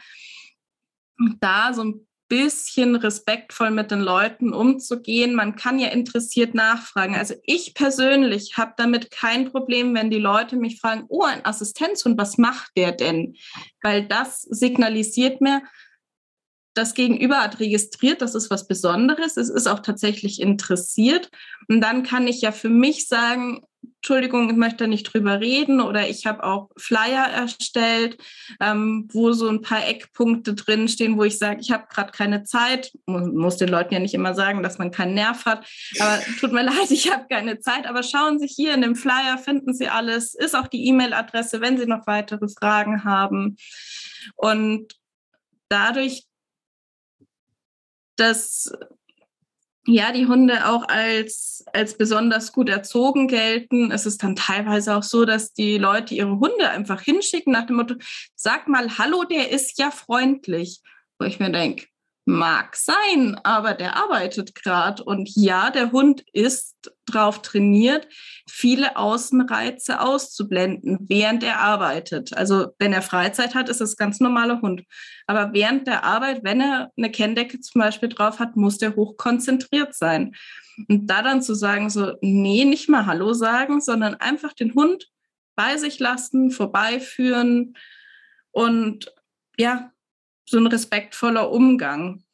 da so ein bisschen respektvoll mit den Leuten umzugehen. Man kann ja interessiert nachfragen. Also ich persönlich habe damit kein Problem, wenn die Leute mich fragen, oh, ein Assistenzhund, was macht der denn? Weil das signalisiert mir, das Gegenüber hat registriert, das ist was Besonderes. Es ist auch tatsächlich interessiert. Und dann kann ich ja für mich sagen, Entschuldigung, ich möchte nicht drüber reden oder ich habe auch Flyer erstellt, ähm, wo so ein paar Eckpunkte drinstehen, wo ich sage, ich habe gerade keine Zeit. Man muss den Leuten ja nicht immer sagen, dass man keinen Nerv hat, aber tut mir leid, ich habe keine Zeit. Aber schauen Sie hier in dem Flyer, finden Sie alles, ist auch die E-Mail-Adresse, wenn Sie noch weitere Fragen haben. Und dadurch, dass ja, die Hunde auch als, als besonders gut erzogen gelten. Es ist dann teilweise auch so, dass die Leute ihre Hunde einfach hinschicken nach dem Motto, sag mal, hallo, der ist ja freundlich. Wo ich mir denke, Mag sein, aber der arbeitet gerade. Und ja, der Hund ist drauf trainiert, viele Außenreize auszublenden, während er arbeitet. Also wenn er Freizeit hat, ist es ganz normaler Hund. Aber während der Arbeit, wenn er eine Kenndecke zum Beispiel drauf hat, muss der hoch konzentriert sein. Und da dann zu sagen, so, nee, nicht mal Hallo sagen, sondern einfach den Hund bei sich lassen, vorbeiführen und ja, so ein respektvoller Umgang.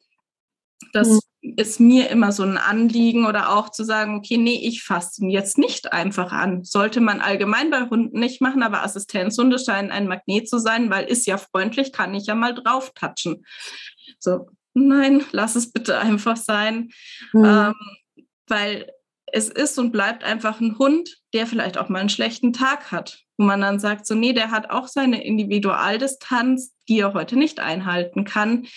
Das mhm. ist mir immer so ein Anliegen oder auch zu sagen, okay, nee, ich fasse ihn jetzt nicht einfach an. Sollte man allgemein bei Hunden nicht machen, aber Assistenzhunde scheinen ein Magnet zu sein, weil ist ja freundlich, kann ich ja mal drauf touchen. So, nein, lass es bitte einfach sein, mhm. ähm, weil es ist und bleibt einfach ein Hund, der vielleicht auch mal einen schlechten Tag hat, wo man dann sagt, so, nee, der hat auch seine Individualdistanz, die er heute nicht einhalten kann.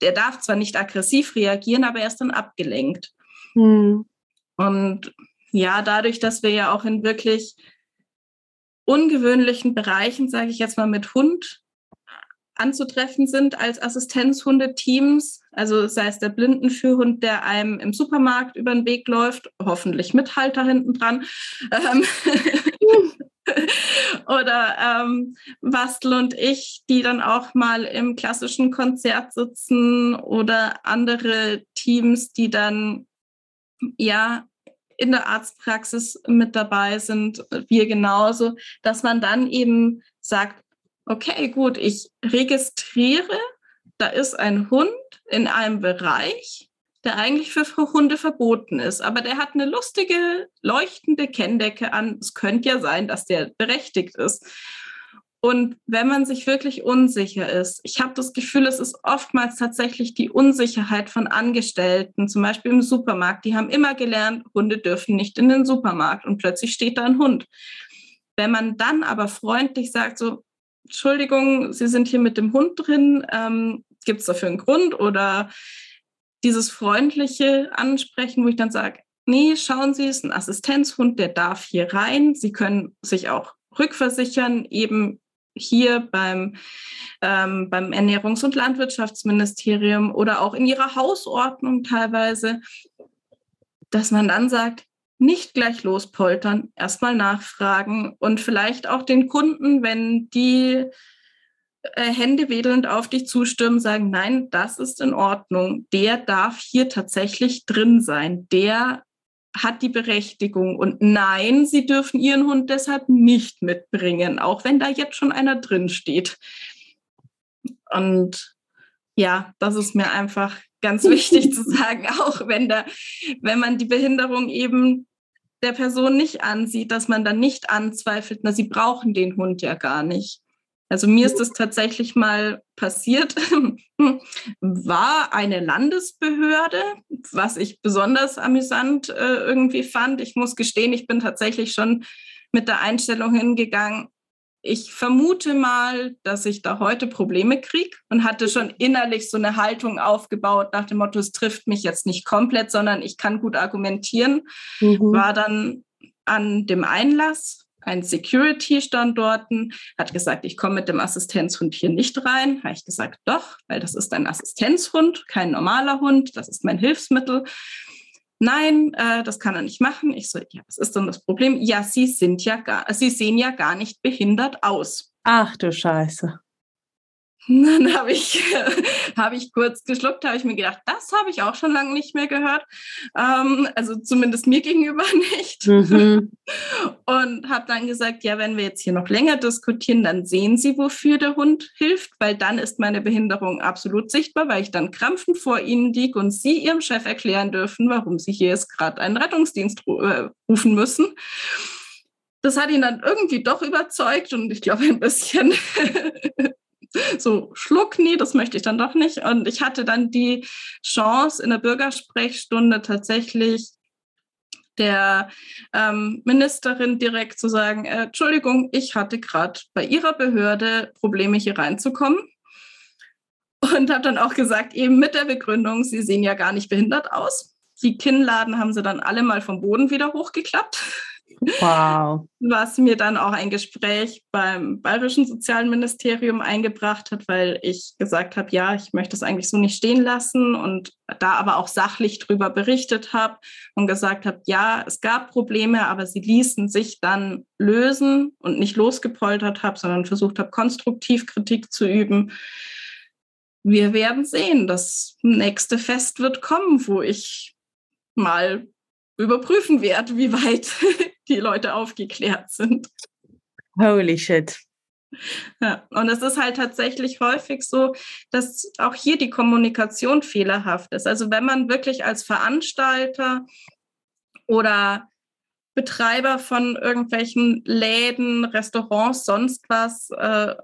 Der darf zwar nicht aggressiv reagieren, aber er ist dann abgelenkt. Hm. Und ja, dadurch, dass wir ja auch in wirklich ungewöhnlichen Bereichen, sage ich jetzt mal, mit Hund anzutreffen sind als Assistenzhundeteams. Also sei es der Blindenführhund, der einem im Supermarkt über den Weg läuft, hoffentlich mit Halter hinten dran. Ähm Oder ähm, Bastel und ich, die dann auch mal im klassischen Konzert sitzen oder andere Teams, die dann ja in der Arztpraxis mit dabei sind, wir genauso, dass man dann eben sagt, okay, gut, ich registriere, da ist ein Hund in einem Bereich, der eigentlich für Hunde verboten ist, aber der hat eine lustige, leuchtende Kenndecke an. Es könnte ja sein, dass der berechtigt ist. Und wenn man sich wirklich unsicher ist, ich habe das Gefühl, es ist oftmals tatsächlich die Unsicherheit von Angestellten, zum Beispiel im Supermarkt. Die haben immer gelernt, Hunde dürfen nicht in den Supermarkt und plötzlich steht da ein Hund. Wenn man dann aber freundlich sagt, so, Entschuldigung, Sie sind hier mit dem Hund drin, ähm, gibt es dafür einen Grund oder dieses freundliche Ansprechen, wo ich dann sage, nee, schauen Sie, es ist ein Assistenzhund, der darf hier rein. Sie können sich auch rückversichern, eben hier beim, ähm, beim Ernährungs- und Landwirtschaftsministerium oder auch in ihrer Hausordnung teilweise, dass man dann sagt, nicht gleich lospoltern, erstmal nachfragen und vielleicht auch den Kunden, wenn die äh, Hände wedelnd auf dich zustimmen, sagen, nein, das ist in Ordnung, der darf hier tatsächlich drin sein, der hat die Berechtigung und nein, sie dürfen ihren Hund deshalb nicht mitbringen, auch wenn da jetzt schon einer drin steht. Und ja, das ist mir einfach ganz wichtig zu sagen, auch wenn da, wenn man die Behinderung eben der Person nicht ansieht, dass man dann nicht anzweifelt, na, sie brauchen den Hund ja gar nicht. Also mir ist das tatsächlich mal passiert, war eine Landesbehörde, was ich besonders amüsant äh, irgendwie fand. Ich muss gestehen, ich bin tatsächlich schon mit der Einstellung hingegangen, ich vermute mal, dass ich da heute Probleme kriege und hatte schon innerlich so eine Haltung aufgebaut nach dem Motto, es trifft mich jetzt nicht komplett, sondern ich kann gut argumentieren. Mhm. War dann an dem Einlass, ein Security stand dort, hat gesagt, ich komme mit dem Assistenzhund hier nicht rein. Habe ich gesagt, doch, weil das ist ein Assistenzhund, kein normaler Hund, das ist mein Hilfsmittel nein, äh, das kann er nicht machen. Ich so, ja, was ist denn das Problem? Ja, Sie sind ja gar, Sie sehen ja gar nicht behindert aus. Ach du Scheiße. Dann habe ich, hab ich kurz geschluckt, habe ich mir gedacht, das habe ich auch schon lange nicht mehr gehört. Ähm, also zumindest mir gegenüber nicht. Mhm. Und habe dann gesagt, ja, wenn wir jetzt hier noch länger diskutieren, dann sehen Sie, wofür der Hund hilft, weil dann ist meine Behinderung absolut sichtbar, weil ich dann krampfend vor Ihnen liege und Sie Ihrem Chef erklären dürfen, warum Sie hier jetzt gerade einen Rettungsdienst äh, rufen müssen das hat ihn dann irgendwie doch überzeugt und ich glaube ein bisschen so Schluck, nee, das möchte ich dann doch nicht. Und ich hatte dann die Chance in der Bürgersprechstunde tatsächlich der ähm, Ministerin direkt zu sagen, äh, Entschuldigung, ich hatte gerade bei Ihrer Behörde Probleme hier reinzukommen. Und habe dann auch gesagt, eben mit der Begründung, Sie sehen ja gar nicht behindert aus. Die Kinnladen haben sie dann alle mal vom Boden wieder hochgeklappt. Wow. Was mir dann auch ein Gespräch beim Bayerischen Sozialministerium eingebracht hat, weil ich gesagt habe, ja, ich möchte es eigentlich so nicht stehen lassen und da aber auch sachlich drüber berichtet habe und gesagt habe, ja, es gab Probleme, aber sie ließen sich dann lösen und nicht losgepoltert habe, sondern versucht habe, konstruktiv Kritik zu üben. Wir werden sehen. Das nächste Fest wird kommen, wo ich mal überprüfen werde, wie weit die Leute aufgeklärt sind. Holy shit. Ja, und es ist halt tatsächlich häufig so, dass auch hier die Kommunikation fehlerhaft ist. Also wenn man wirklich als Veranstalter oder Betreiber von irgendwelchen Läden, Restaurants, sonst was, äh,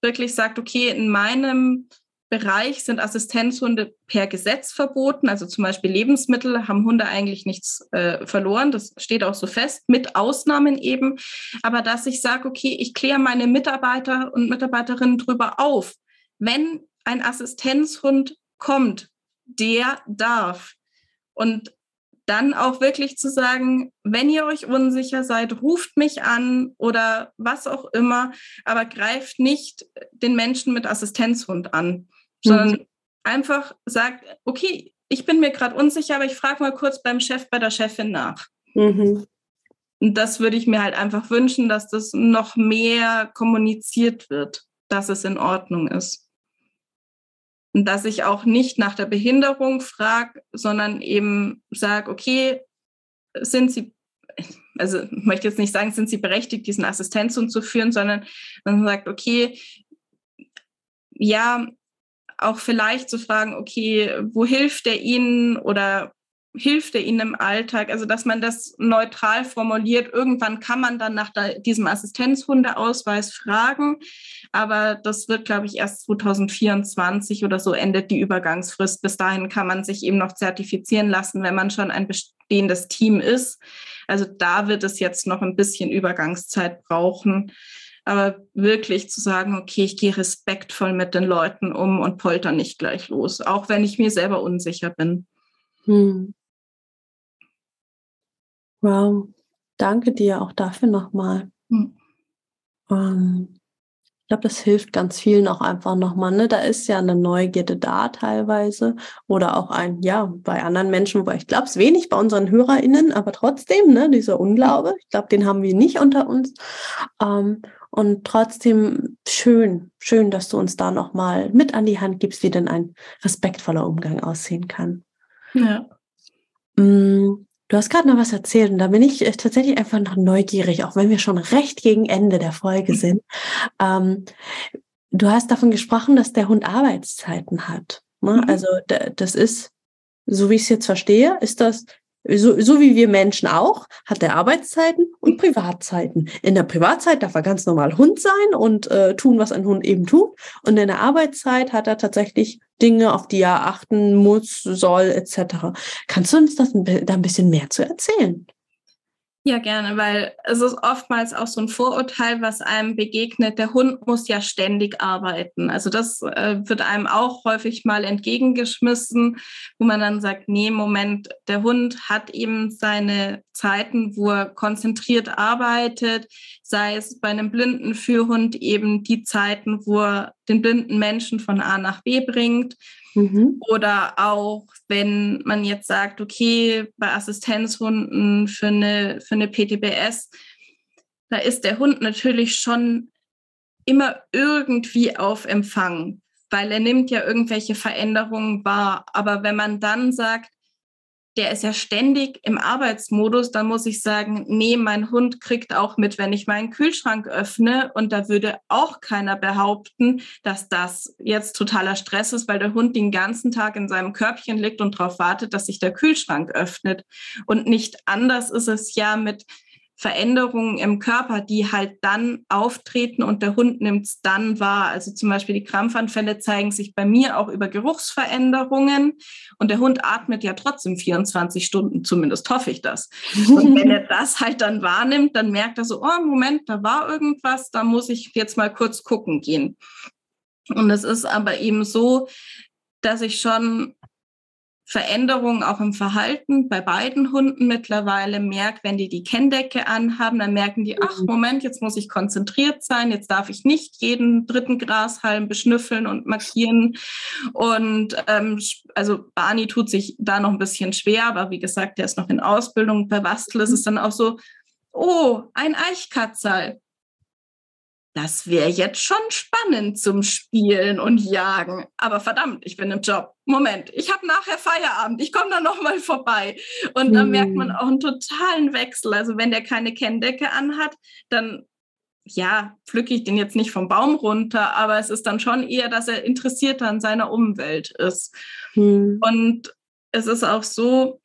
wirklich sagt, okay, in meinem Bereich sind Assistenzhunde per Gesetz verboten. Also zum Beispiel Lebensmittel haben Hunde eigentlich nichts äh, verloren. Das steht auch so fest, mit Ausnahmen eben. Aber dass ich sage, okay, ich kläre meine Mitarbeiter und Mitarbeiterinnen drüber auf. Wenn ein Assistenzhund kommt, der darf. Und dann auch wirklich zu sagen, wenn ihr euch unsicher seid, ruft mich an oder was auch immer, aber greift nicht den Menschen mit Assistenzhund an, sondern mhm. einfach sagt, okay, ich bin mir gerade unsicher, aber ich frage mal kurz beim Chef, bei der Chefin nach. Mhm. Und das würde ich mir halt einfach wünschen, dass das noch mehr kommuniziert wird, dass es in Ordnung ist. Und dass ich auch nicht nach der Behinderung frage, sondern eben sage, okay, sind Sie, also ich möchte jetzt nicht sagen, sind Sie berechtigt, diesen Assistenzhund zu führen, sondern man sagt, okay, ja, auch vielleicht zu fragen, okay, wo hilft er Ihnen oder hilft er Ihnen im Alltag? Also, dass man das neutral formuliert. Irgendwann kann man dann nach diesem Assistenzhundeausweis fragen. Aber das wird, glaube ich, erst 2024 oder so endet die Übergangsfrist. Bis dahin kann man sich eben noch zertifizieren lassen, wenn man schon ein bestehendes Team ist. Also da wird es jetzt noch ein bisschen Übergangszeit brauchen. Aber wirklich zu sagen, okay, ich gehe respektvoll mit den Leuten um und polter nicht gleich los, auch wenn ich mir selber unsicher bin. Hm. Wow, danke dir auch dafür nochmal. Hm. Ähm, ich glaube, das hilft ganz vielen auch einfach nochmal. Ne? Da ist ja eine Neugierde da teilweise oder auch ein, ja, bei anderen Menschen, wobei ich glaube es wenig bei unseren HörerInnen, aber trotzdem, ne, dieser Unglaube, ich glaube, den haben wir nicht unter uns. Ähm, und trotzdem schön, schön, dass du uns da nochmal mit an die Hand gibst, wie denn ein respektvoller Umgang aussehen kann. Ja. Mm, Du hast gerade noch was erzählt und da bin ich äh, tatsächlich einfach noch neugierig, auch wenn wir schon recht gegen Ende der Folge mhm. sind. Ähm, du hast davon gesprochen, dass der Hund Arbeitszeiten hat. Ne? Mhm. Also das ist, so wie ich es jetzt verstehe, ist das so, so wie wir Menschen auch, hat er Arbeitszeiten und Privatzeiten. In der Privatzeit darf er ganz normal Hund sein und äh, tun, was ein Hund eben tut. Und in der Arbeitszeit hat er tatsächlich Dinge, auf die er achten muss, soll, etc. Kannst du uns das, da ein bisschen mehr zu erzählen? Ja, gerne, weil es ist oftmals auch so ein Vorurteil, was einem begegnet. Der Hund muss ja ständig arbeiten. Also das äh, wird einem auch häufig mal entgegengeschmissen, wo man dann sagt, nee, Moment, der Hund hat eben seine Zeiten, wo er konzentriert arbeitet, sei es bei einem blinden Führhund eben die Zeiten, wo er den blinden Menschen von A nach B bringt. Mhm. Oder auch, wenn man jetzt sagt, okay, bei Assistenzhunden für eine, für eine PTBS, da ist der Hund natürlich schon immer irgendwie auf Empfang, weil er nimmt ja irgendwelche Veränderungen wahr. Aber wenn man dann sagt, der ist ja ständig im Arbeitsmodus, dann muss ich sagen, nee, mein Hund kriegt auch mit, wenn ich meinen Kühlschrank öffne. Und da würde auch keiner behaupten, dass das jetzt totaler Stress ist, weil der Hund den ganzen Tag in seinem Körbchen liegt und darauf wartet, dass sich der Kühlschrank öffnet. Und nicht anders ist es ja mit Veränderungen im Körper, die halt dann auftreten und der Hund nimmt es dann wahr. Also zum Beispiel die Krampfanfälle zeigen sich bei mir auch über Geruchsveränderungen und der Hund atmet ja trotzdem 24 Stunden, zumindest hoffe ich das. Und wenn er das halt dann wahrnimmt, dann merkt er so, oh Moment, da war irgendwas, da muss ich jetzt mal kurz gucken gehen. Und es ist aber eben so, dass ich schon Veränderungen auch im Verhalten bei beiden Hunden mittlerweile merkt, wenn die die Kenndecke anhaben, dann merken die, ach mhm. Moment, jetzt muss ich konzentriert sein, jetzt darf ich nicht jeden dritten Grashalm beschnüffeln und markieren. Und ähm, also Barney tut sich da noch ein bisschen schwer, aber wie gesagt, der ist noch in Ausbildung. Bei Bastel ist es dann auch so, oh, ein Eichkatzerl das wäre jetzt schon spannend zum Spielen und Jagen. Aber verdammt, ich bin im Job. Moment, ich habe nachher Feierabend, ich komme da nochmal vorbei. Und da mhm. merkt man auch einen totalen Wechsel. Also wenn der keine Kenndecke anhat, dann ja, pflücke ich den jetzt nicht vom Baum runter, aber es ist dann schon eher, dass er interessiert an seiner Umwelt ist. Mhm. Und es ist auch so,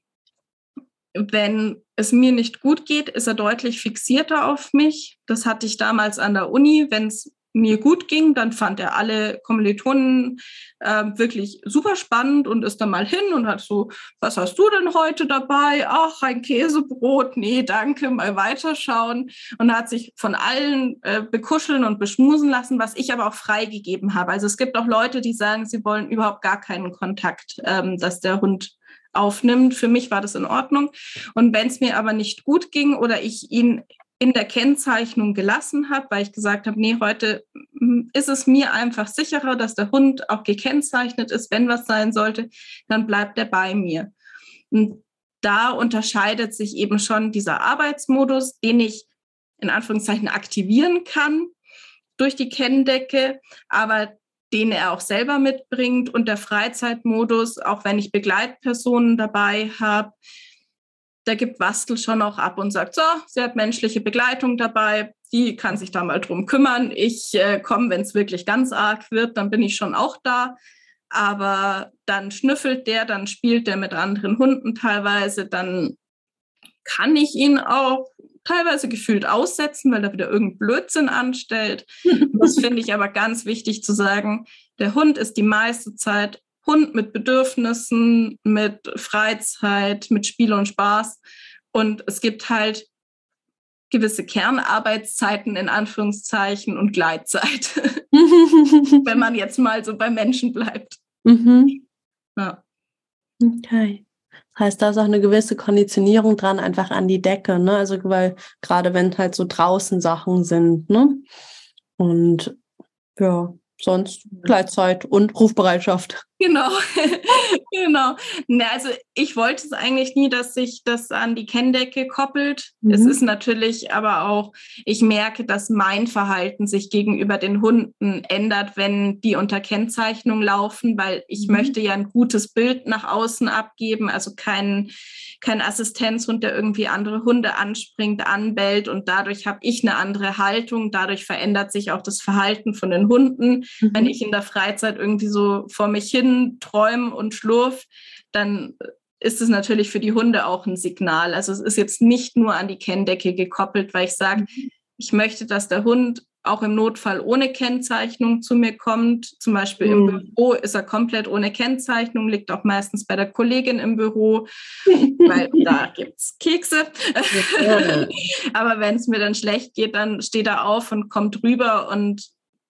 wenn es mir nicht gut geht, ist er deutlich fixierter auf mich. Das hatte ich damals an der Uni. Wenn es mir gut ging, dann fand er alle Kommilitonen äh, wirklich super spannend und ist dann mal hin und hat so, was hast du denn heute dabei? Ach, ein Käsebrot, nee, danke, mal weiterschauen. Und hat sich von allen äh, bekuscheln und beschmusen lassen, was ich aber auch freigegeben habe. Also es gibt auch Leute, die sagen, sie wollen überhaupt gar keinen Kontakt, ähm, dass der Hund aufnimmt. Für mich war das in Ordnung. Und wenn es mir aber nicht gut ging oder ich ihn in der Kennzeichnung gelassen habe, weil ich gesagt habe, nee, heute hm, ist es mir einfach sicherer, dass der Hund auch gekennzeichnet ist, wenn was sein sollte, dann bleibt er bei mir. Und da unterscheidet sich eben schon dieser Arbeitsmodus, den ich in Anführungszeichen aktivieren kann durch die Kenndecke, aber den er auch selber mitbringt und der Freizeitmodus, auch wenn ich Begleitpersonen dabei habe, da gibt Wastel schon auch ab und sagt, so, sie hat menschliche Begleitung dabei, die kann sich da mal drum kümmern. Ich äh, komme, wenn es wirklich ganz arg wird, dann bin ich schon auch da. Aber dann schnüffelt der, dann spielt der mit anderen Hunden teilweise, dann kann ich ihn auch teilweise gefühlt aussetzen, weil er wieder irgendeinen Blödsinn anstellt. das finde ich aber ganz wichtig zu sagen. Der Hund ist die meiste Zeit Hund mit Bedürfnissen, mit Freizeit, mit Spiel und Spaß. Und es gibt halt gewisse Kernarbeitszeiten in Anführungszeichen und Gleitzeit, wenn man jetzt mal so bei Menschen bleibt. Mhm. Ja. Okay. Heißt, da ist auch eine gewisse Konditionierung dran, einfach an die Decke, ne? Also, weil gerade wenn halt so draußen Sachen sind, ne? Und ja, sonst Gleitzeit und Rufbereitschaft. Genau, genau. Na, also ich wollte es eigentlich nie, dass sich das an die Kenndecke koppelt. Mhm. Es ist natürlich aber auch, ich merke, dass mein Verhalten sich gegenüber den Hunden ändert, wenn die unter Kennzeichnung laufen, weil ich mhm. möchte ja ein gutes Bild nach außen abgeben, also kein, kein Assistenzhund, der irgendwie andere Hunde anspringt, anbellt und dadurch habe ich eine andere Haltung. Dadurch verändert sich auch das Verhalten von den Hunden. Mhm. Wenn ich in der Freizeit irgendwie so vor mich hin Träumen und Schlurf, dann ist es natürlich für die Hunde auch ein Signal. Also es ist jetzt nicht nur an die Kenndecke gekoppelt, weil ich sage, mhm. ich möchte, dass der Hund auch im Notfall ohne Kennzeichnung zu mir kommt. Zum Beispiel mhm. im Büro ist er komplett ohne Kennzeichnung, liegt auch meistens bei der Kollegin im Büro, weil da gibt es Kekse. Aber wenn es mir dann schlecht geht, dann steht er auf und kommt rüber und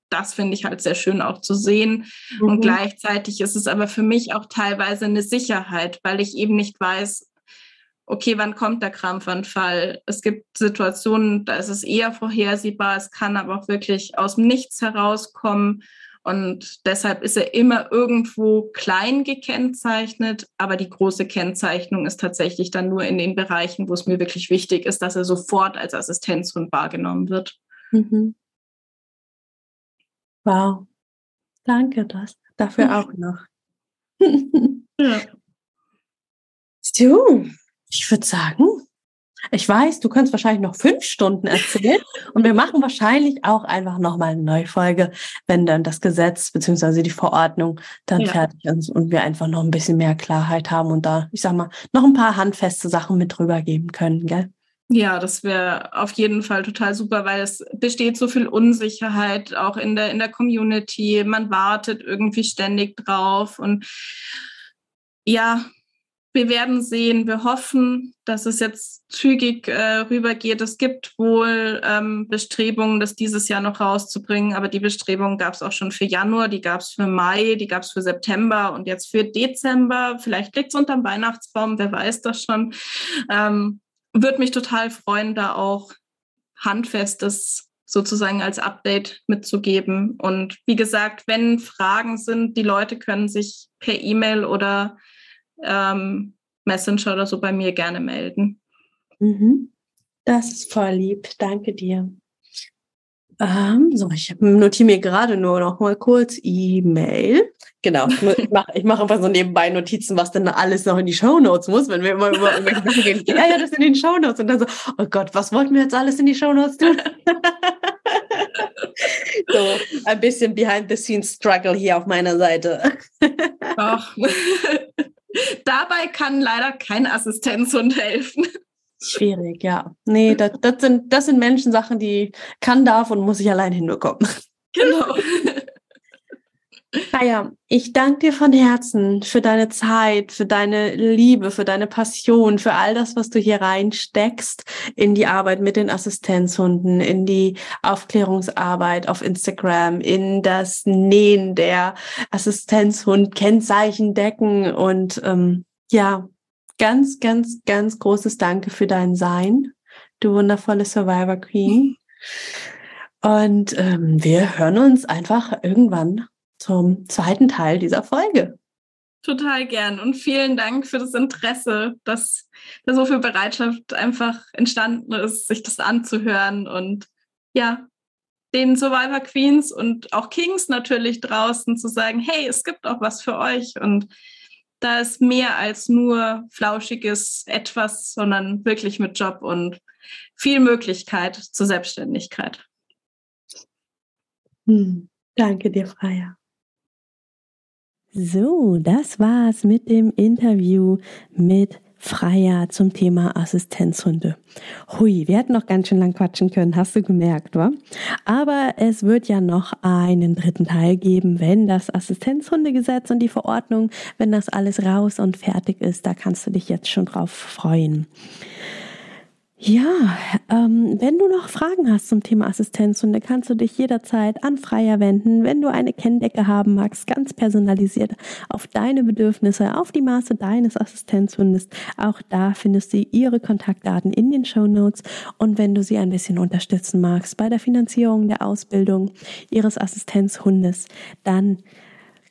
das finde ich halt sehr schön auch zu sehen. Mhm. Und gleichzeitig ist es aber für mich auch teilweise eine Sicherheit, weil ich eben nicht weiß, okay, wann kommt der Krampfanfall? Es gibt Situationen, da ist es eher vorhersehbar, es kann aber auch wirklich aus dem Nichts herauskommen. Und deshalb ist er immer irgendwo klein gekennzeichnet, aber die große Kennzeichnung ist tatsächlich dann nur in den Bereichen, wo es mir wirklich wichtig ist, dass er sofort als Assistenzhund wahrgenommen wird. Mhm. Wow. Danke das, dafür auch noch. ja. So, ich würde sagen, ich weiß, du kannst wahrscheinlich noch fünf Stunden erzählen und wir machen wahrscheinlich auch einfach nochmal eine neue Folge, wenn dann das Gesetz beziehungsweise die Verordnung dann ja. fertig ist und wir einfach noch ein bisschen mehr Klarheit haben und da, ich sag mal, noch ein paar handfeste Sachen mit drüber geben können, gell? Ja, das wäre auf jeden Fall total super, weil es besteht so viel Unsicherheit auch in der, in der Community. Man wartet irgendwie ständig drauf. Und ja, wir werden sehen. Wir hoffen, dass es jetzt zügig äh, rübergeht. Es gibt wohl ähm, Bestrebungen, das dieses Jahr noch rauszubringen, aber die Bestrebungen gab es auch schon für Januar, die gab es für Mai, die gab es für September und jetzt für Dezember. Vielleicht liegt es unterm Weihnachtsbaum, wer weiß das schon. Ähm, würde mich total freuen, da auch handfestes sozusagen als Update mitzugeben. Und wie gesagt, wenn Fragen sind, die Leute können sich per E-Mail oder ähm, Messenger oder so bei mir gerne melden. Mhm. Das ist voll lieb. Danke dir. Ähm, so, ich notiere mir gerade nur noch mal kurz E-Mail. Genau, ich mache ich mach einfach so nebenbei Notizen, was denn alles noch in die Shownotes muss, wenn wir immer über irgendwelche gehen. Ja, ja, das in den Shownotes. Und dann so, oh Gott, was wollten wir jetzt alles in die Shownotes tun? so, ein bisschen Behind-the-Scenes-Struggle hier auf meiner Seite. Ach. Dabei kann leider kein Assistenzhund helfen. Schwierig, ja. Nee, das, das, sind, das sind Menschensachen, die kann, darf und muss ich allein hinbekommen. Genau. Naja, ich danke dir von Herzen für deine Zeit, für deine Liebe, für deine Passion, für all das, was du hier reinsteckst in die Arbeit mit den Assistenzhunden, in die Aufklärungsarbeit auf Instagram, in das Nähen der Assistenzhund-Kennzeichendecken und ähm, ja, ganz, ganz, ganz großes Danke für dein Sein, du wundervolle Survivor Queen. Und ähm, wir hören uns einfach irgendwann zum zweiten Teil dieser Folge. Total gern und vielen Dank für das Interesse, dass da so viel Bereitschaft einfach entstanden ist, sich das anzuhören und ja, den Survivor Queens und auch Kings natürlich draußen zu sagen, hey, es gibt auch was für euch und da ist mehr als nur flauschiges etwas, sondern wirklich mit Job und viel Möglichkeit zur Selbstständigkeit. Hm, danke dir, Freier. So, das war's mit dem Interview mit Freier zum Thema Assistenzhunde. Hui, wir hätten noch ganz schön lang quatschen können, hast du gemerkt, wa? Aber es wird ja noch einen dritten Teil geben, wenn das Assistenzhundegesetz und die Verordnung, wenn das alles raus und fertig ist, da kannst du dich jetzt schon drauf freuen. Ja, ähm, wenn du noch Fragen hast zum Thema Assistenzhunde, kannst du dich jederzeit an Freier wenden. Wenn du eine Kenndecke haben magst, ganz personalisiert auf deine Bedürfnisse, auf die Maße deines Assistenzhundes, auch da findest du ihre Kontaktdaten in den Show Notes. Und wenn du sie ein bisschen unterstützen magst bei der Finanzierung der Ausbildung ihres Assistenzhundes, dann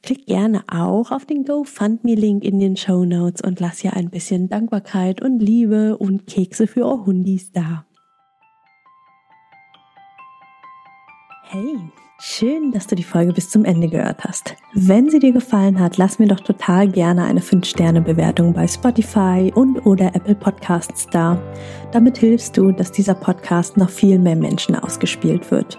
Klick gerne auch auf den GoFundMe-Link in den Show Notes und lass hier ein bisschen Dankbarkeit und Liebe und Kekse für eure Hundis da. Hey, schön, dass du die Folge bis zum Ende gehört hast. Wenn sie dir gefallen hat, lass mir doch total gerne eine 5-Sterne-Bewertung bei Spotify und oder Apple Podcasts da. Damit hilfst du, dass dieser Podcast noch viel mehr Menschen ausgespielt wird.